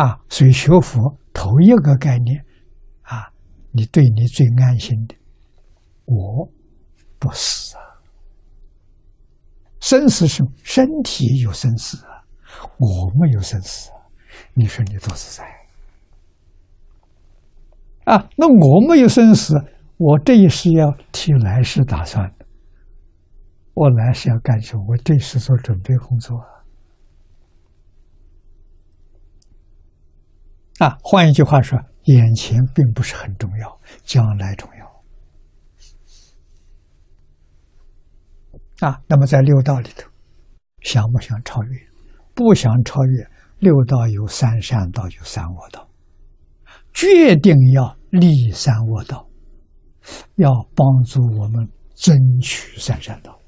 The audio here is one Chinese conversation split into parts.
啊，所以学佛头一个概念，啊，你对你最安心的，我不死啊，生死是身体有生死啊，我没有生死啊，你说你多自在啊？那我没有生死，我这一世要替来世打算的，我来世要干什么？我这世做准备工作。啊，换一句话说，眼前并不是很重要，将来重要。啊，那么在六道里头，想不想超越？不想超越，六道有三善道，有三恶道，决定要立三恶道，要帮助我们争取三善道。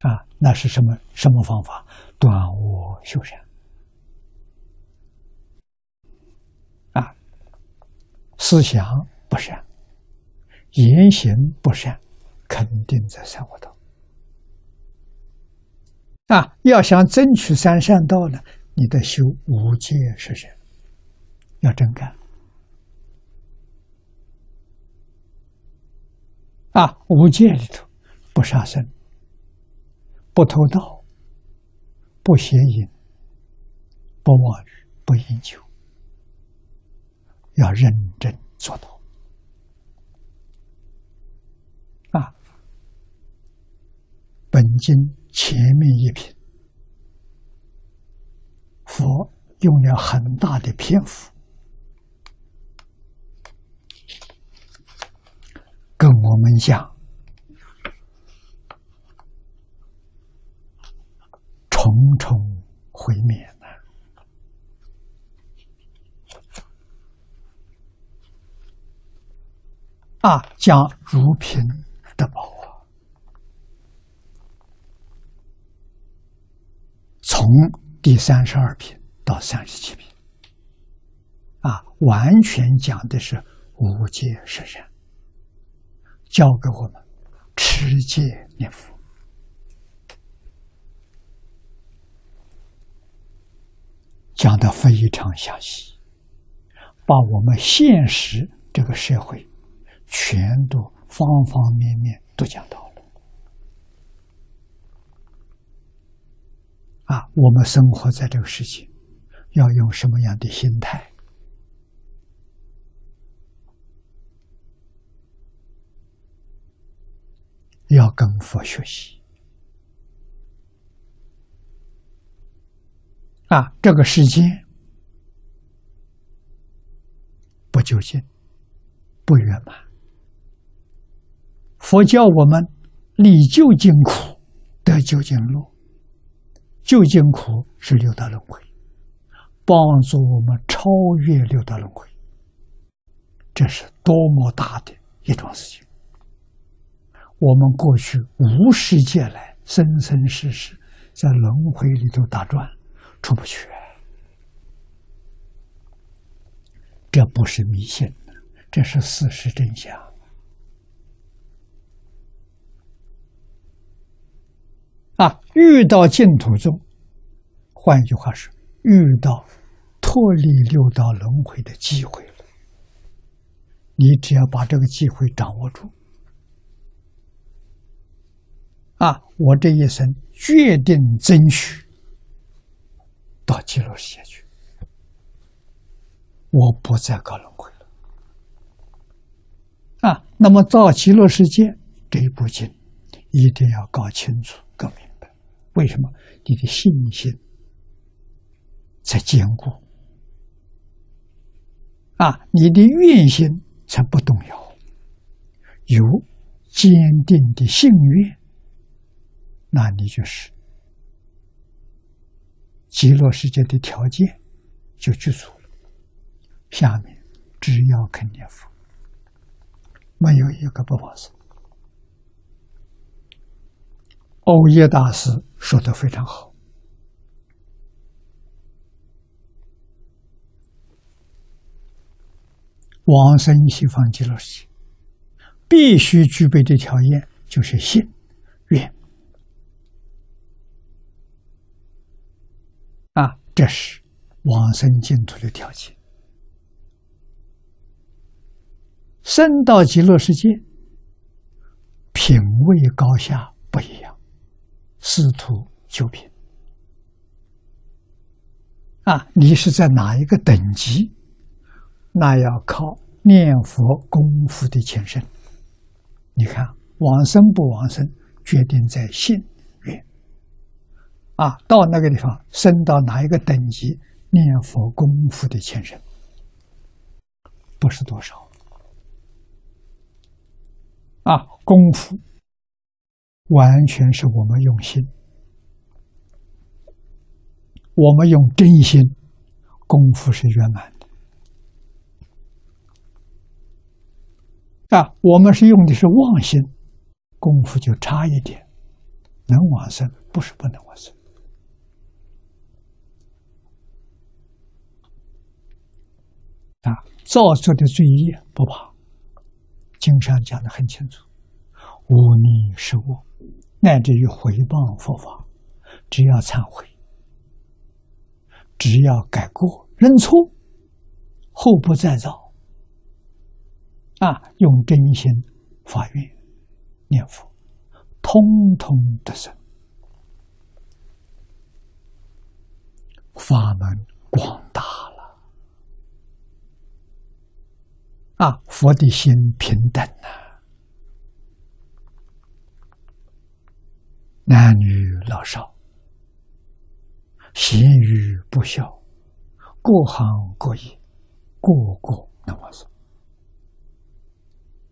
啊，那是什么什么方法？断恶修善。思想不善，言行不善，肯定在三恶道。啊，要想争取三善道呢，你得修五戒十善，要真干。啊，五戒里头，不杀生，不偷盗，不邪淫，不妄语，不饮酒。要认真做到啊！本经前面一品，佛用了很大的篇幅跟我们讲重重毁灭。啊，讲如品的宝啊，从第三十二品到三十七品，啊，完全讲的是无戒十善，教给我们持戒念佛，讲的非常详细，把我们现实这个社会。全都方方面面都讲到了啊！我们生活在这个世界，要用什么样的心态？要跟佛学习啊！这个世界不究竟，不圆满。佛教我们离究竟苦，得究竟乐。究竟苦是六道轮回，帮助我们超越六道轮回，这是多么大的一桩事情！我们过去无世界来，生生世世在轮回里头打转，出不去。这不是迷信，这是事实真相。啊，遇到净土中，换一句话是，遇到脱离六道轮回的机会了。你只要把这个机会掌握住，啊，我这一生决定争取到极乐世界去，我不再搞轮回了。啊，那么到极乐世界这一步经，一定要搞清楚。为什么你的信心才坚固啊？你的愿心才不动摇？有坚定的信愿，那你就是极乐世界的条件就具足了。下面只要肯念佛，没有一个不发生。欧耶大师说的非常好：“往生西方极乐世界，必须具备的条件就是信、愿。啊，这是往生净土的条件。生到极乐世界，品位高下不一样，师徒九品。啊，你是在哪一个等级？那要靠念佛功夫的前身。你看，往生不往生，决定在信愿。啊，到那个地方，升到哪一个等级，念佛功夫的前身，不是多少。啊，功夫完全是我们用心，我们用真心，功夫是圆满的。啊，我们是用的是妄心，功夫就差一点。能往生不是不能往生。啊，造作的罪业不怕。经上讲的很清楚，无逆是我，乃至于回谤佛法，只要忏悔，只要改过认错，后不再造，啊，用真心发愿念佛，通通得生，法门广大了。啊，佛的心平等呐，男女老少，贤愚不孝，各行各业，个个能往生。